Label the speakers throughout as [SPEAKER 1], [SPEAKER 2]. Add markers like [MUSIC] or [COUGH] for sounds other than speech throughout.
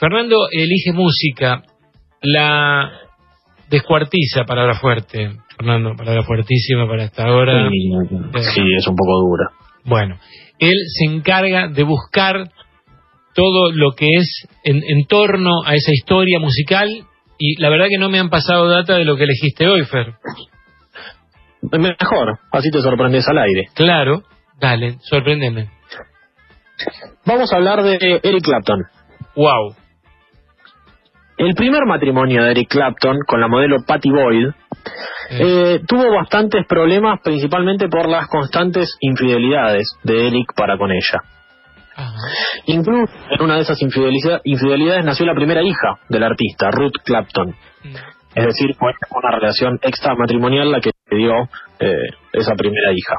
[SPEAKER 1] Fernando elige música, la descuartiza, palabra fuerte, Fernando, palabra fuertísima para esta hora.
[SPEAKER 2] Sí, es un poco dura.
[SPEAKER 1] Bueno, él se encarga de buscar todo lo que es en, en torno a esa historia musical y la verdad que no me han pasado data de lo que elegiste hoy, Fer.
[SPEAKER 2] Mejor, así te sorprendes al aire.
[SPEAKER 1] Claro, dale, sorpréndeme.
[SPEAKER 2] Vamos a hablar de Eric Clapton.
[SPEAKER 1] Wow.
[SPEAKER 2] El primer matrimonio de Eric Clapton con la modelo Patty Boyd eh, tuvo bastantes problemas, principalmente por las constantes infidelidades de Eric para con ella. Incluso en una de esas infidelidades nació la primera hija del artista, Ruth Clapton. Mm. Es decir, fue una relación extramatrimonial la que dio eh, esa primera hija.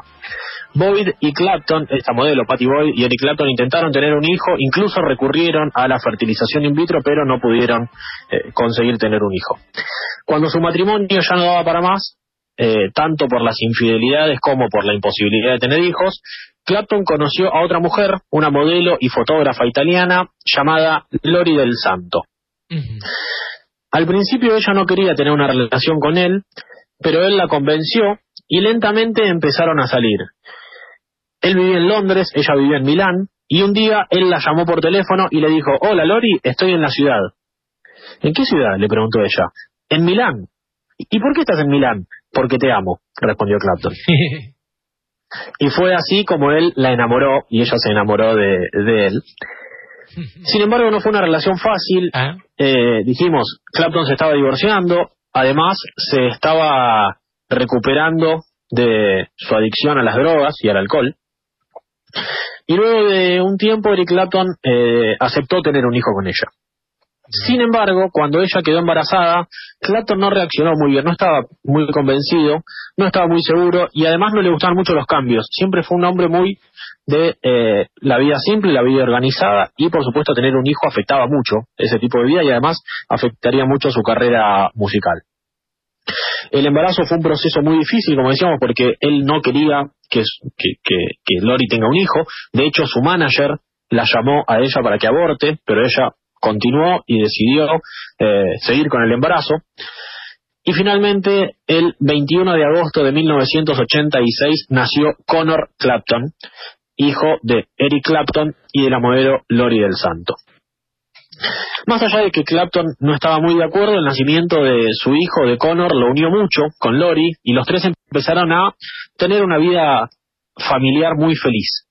[SPEAKER 2] Boyd y Clapton, esta modelo, Patty Boyd y Eric Clapton, intentaron tener un hijo, incluso recurrieron a la fertilización in vitro, pero no pudieron eh, conseguir tener un hijo. Cuando su matrimonio ya no daba para más, eh, tanto por las infidelidades como por la imposibilidad de tener hijos, Clapton conoció a otra mujer, una modelo y fotógrafa italiana llamada Lori del Santo. Al principio ella no quería tener una relación con él, pero él la convenció y lentamente empezaron a salir. Él vivía en Londres, ella vivía en Milán, y un día él la llamó por teléfono y le dijo, hola Lori, estoy en la ciudad. ¿En qué ciudad? le preguntó ella. En Milán. ¿Y por qué estás en Milán? Porque te amo, respondió Clapton. [LAUGHS] y fue así como él la enamoró y ella se enamoró de, él. [LAUGHS] Sin embargo, no fue una relación fácil. Ah. Eh, dijimos, Clapton se estaba divorciando, además se estaba recuperando de su adicción a las drogas y al alcohol. Y luego de un tiempo Eric Clapton eh, aceptó tener un hijo con ella. Sin embargo, cuando ella quedó embarazada, Clapton no reaccionó muy bien, no estaba muy convencido, no estaba muy seguro y además no le gustaban mucho los cambios. Siempre fue un hombre muy de eh, la vida simple, la vida organizada y por supuesto tener un hijo afectaba mucho ese tipo de vida y además afectaría mucho su carrera musical. El embarazo fue un proceso muy difícil, como decíamos, porque él no quería que, Lori tenga un hijo. De hecho, su manager la llamó a ella para que aborte, pero ella continuó y decidió eh, seguir con el embarazo. Y finalmente, el 21 de agosto de 1986 nació Connor Clapton, hijo de Eric Clapton y de la modelo Lori del Santo. Más allá de que Clapton no estaba muy de acuerdo, el nacimiento de su hijo, de Connor, lo unió mucho con Lori y los tres empezaron a tener una vida familiar muy feliz.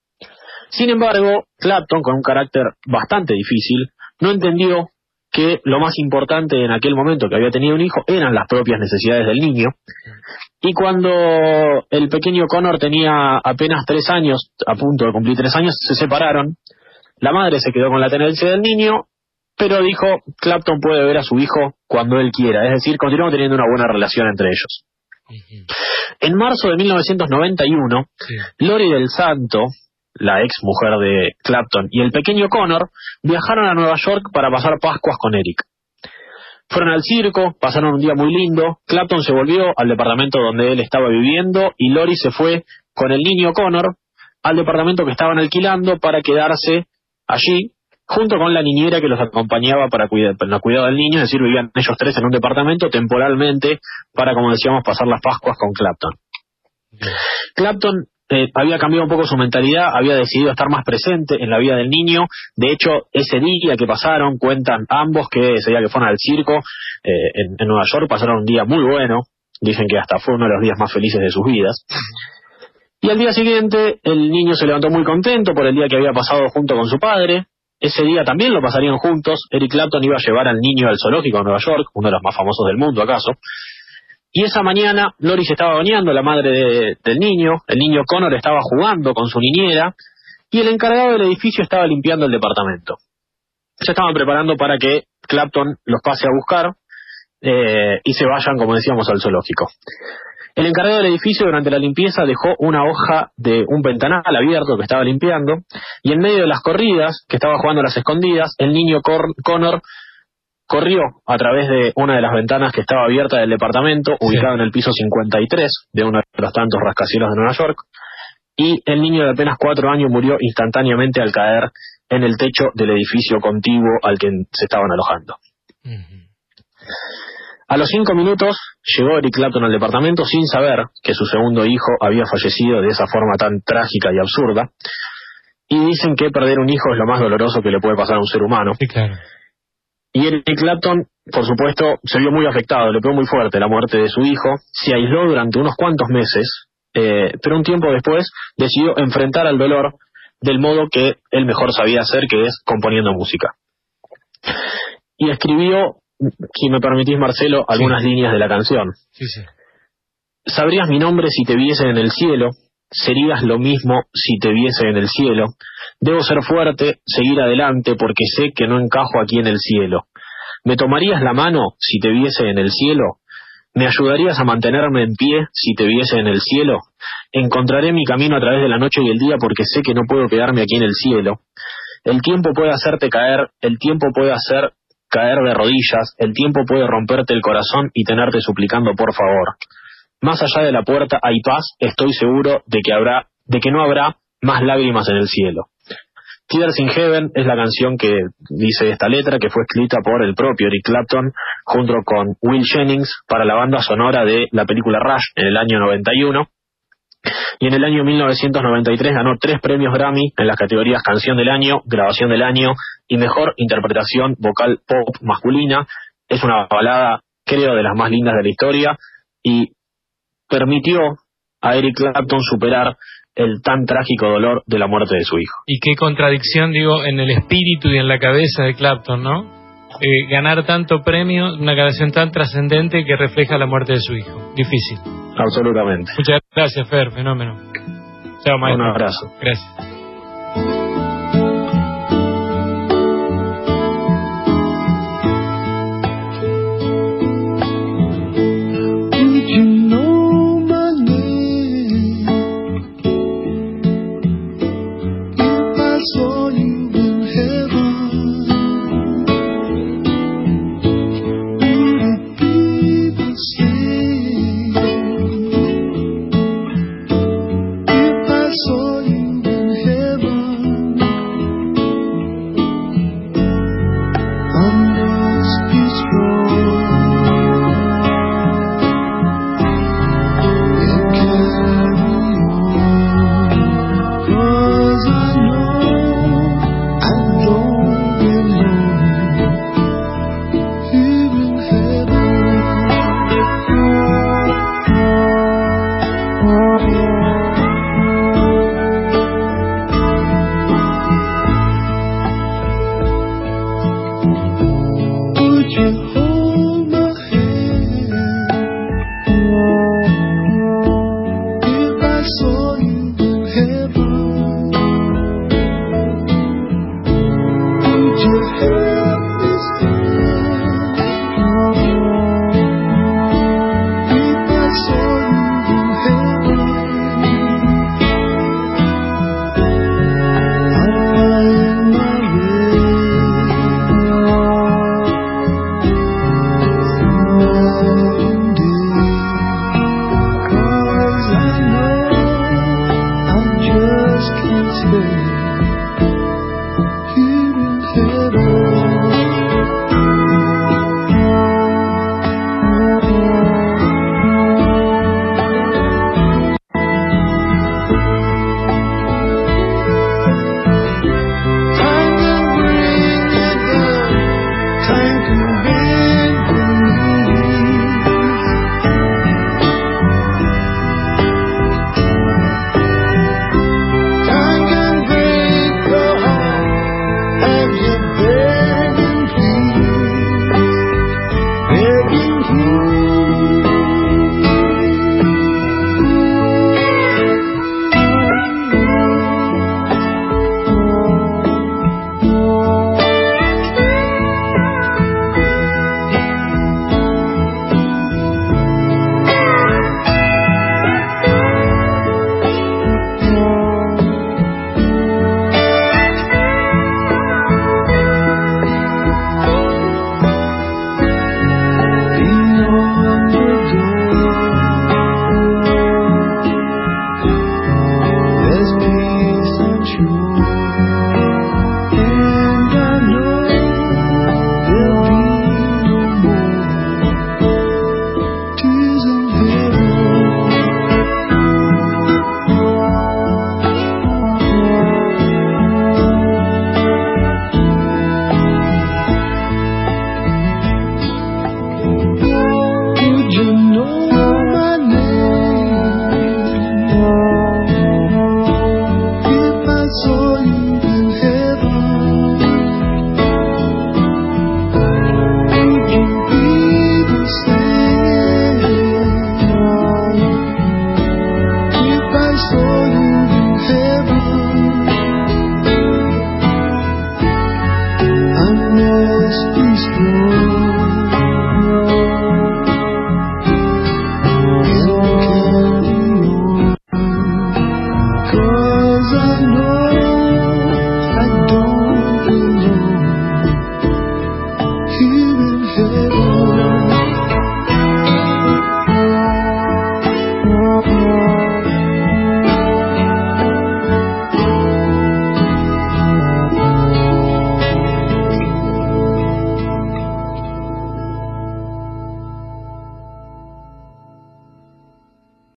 [SPEAKER 2] Sin embargo, Clapton, con un carácter bastante difícil, no entendió que lo más importante en aquel momento que había tenido un hijo eran las propias necesidades del niño. Y cuando el pequeño Connor tenía apenas tres años, a punto de cumplir tres años, se separaron. La madre se quedó con la tenencia del niño pero dijo, Clapton puede ver a su hijo cuando él quiera, es decir, continuamos teniendo una buena relación entre ellos. En marzo de 1991, Lori del Santo, la ex mujer de Clapton, y el pequeño Connor viajaron a Nueva York para pasar Pascuas con Eric. Fueron al circo, pasaron un día muy lindo, Clapton se volvió al departamento donde él estaba viviendo y Lori se fue con el niño Connor al departamento que estaban alquilando para quedarse allí junto con la niñera que los acompañaba para cuidar, para cuidado del niño, es decir, vivían ellos tres en un departamento temporalmente para, como decíamos, pasar las Pascuas con Clapton. Clapton eh, había cambiado un poco su mentalidad, había decidido estar más presente en la vida del niño. De hecho, ese día que pasaron, cuentan ambos que ese día que fueron al circo eh, en, Nueva York, pasaron un día muy bueno. Dicen que hasta fue uno de los días más felices de sus vidas. Y al día siguiente, el niño se levantó muy contento por el día que había pasado junto con su padre. Ese día también lo pasarían juntos. Eric Clapton iba a llevar al niño al zoológico de Nueva York, uno de los más famosos del mundo, acaso. Y esa mañana Lori estaba bañando, la madre del niño. El niño Connor estaba jugando con su niñera. Y el encargado del edificio estaba limpiando el departamento. Se estaban preparando para que Clapton los pase a buscar eh, y se vayan, como decíamos, al zoológico. El encargado del edificio durante la limpieza dejó una hoja de un ventanal abierto que estaba limpiando y en medio de las corridas, que estaba jugando a las escondidas, el niño Connor corrió a través de una de las ventanas que estaba abierta del departamento, ubicado en el piso 53 de uno de los tantos rascacielos de Nueva York, y el niño de apenas cuatro años murió instantáneamente al caer en el techo del edificio contiguo al que se estaban alojando. A los cinco minutos llegó Eric Clapton al departamento sin saber que su segundo hijo había fallecido de esa forma tan trágica y absurda. Y dicen que perder un hijo es lo más doloroso que le puede pasar a un ser humano.
[SPEAKER 1] Sí, claro.
[SPEAKER 2] Y Eric Clapton, por supuesto, se vio muy afectado, le pegó muy fuerte la muerte de su hijo, se aisló durante unos cuantos meses, eh, pero un tiempo después decidió enfrentar al dolor del modo que él mejor sabía hacer, que es componiendo música. Y escribió, si me permitís Marcelo, algunas líneas de la canción.
[SPEAKER 1] Sí, sí.
[SPEAKER 2] Sabrías mi nombre si te viese en el cielo, serías lo mismo si te viese en el cielo. Debo ser fuerte, seguir adelante, porque sé que no encajo aquí en el cielo. ¿Me tomarías la mano si te viese en el cielo? ¿Me ayudarías a mantenerme en pie si te viese en el cielo? Encontraré mi camino a través de la noche y el día porque sé que no puedo quedarme aquí en el cielo. El tiempo puede hacerte caer, el tiempo puede hacer caer de rodillas, el tiempo puede romperte el corazón y tenerte suplicando por favor. Más allá de la puerta hay paz, estoy seguro de que habrá, de que no habrá más lágrimas en el cielo. Tears in Heaven es la canción que dice esta letra, que fue escrita por el propio Eric Clapton junto con Will Jennings para la banda sonora de la película Rush en el año 91. Y en el año 1993 ganó tres premios Grammy en las categorías Canción del Año, Grabación del Año y Mejor Interpretación Vocal Pop Masculina. Es una balada, creo, de las más lindas de la historia y permitió a Eric Clapton superar el tan trágico dolor de la muerte de su hijo.
[SPEAKER 1] Y qué contradicción, digo, en el espíritu y en la cabeza de Clapton, ¿no? Eh, ganar tanto premio, una canción tan trascendente que refleja la muerte de su hijo. Difícil.
[SPEAKER 2] Absolutamente.
[SPEAKER 1] Muchas gracias, Fer, fenómeno. Chao, maestro.
[SPEAKER 2] Un abrazo.
[SPEAKER 1] Gracias.